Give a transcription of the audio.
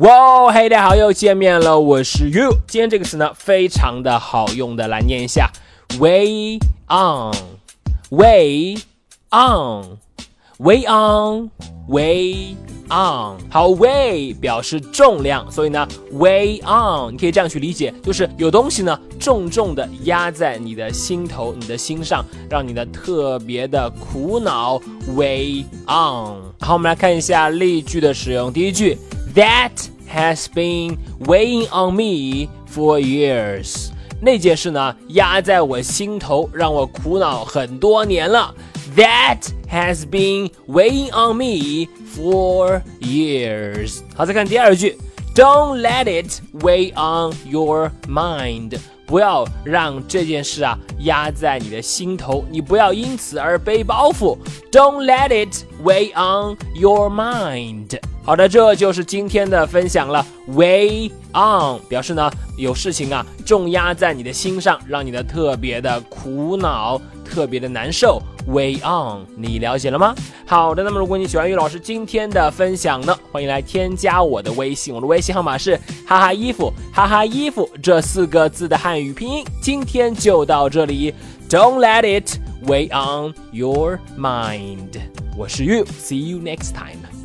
哇，嘿，大家好，又见面了，我是 you。今天这个词呢，非常的好用的，来念一下，way on，way on，way on，way on。好，way 表示重量，所以呢，way on，你可以这样去理解，就是有东西呢，重重的压在你的心头、你的心上，让你的特别的苦恼。way on。好，我们来看一下例句的使用，第一句。That has been weighing on me for years。那件事呢，压在我心头，让我苦恼很多年了。That has been weighing on me for years。好，再看第二句 ，Don't let it weigh on your mind。不要让这件事啊压在你的心头，你不要因此而背包袱。Don't let it weigh on your mind。好的，这就是今天的分享了。Weigh on 表示呢，有事情啊重压在你的心上，让你的特别的苦恼，特别的难受。We on，你了解了吗？好的，那么如果你喜欢玉老师今天的分享呢，欢迎来添加我的微信，我的微信号码是哈哈衣服哈哈衣服这四个字的汉语拼音。今天就到这里，Don't let it weigh on your mind。我是 yu see you next time。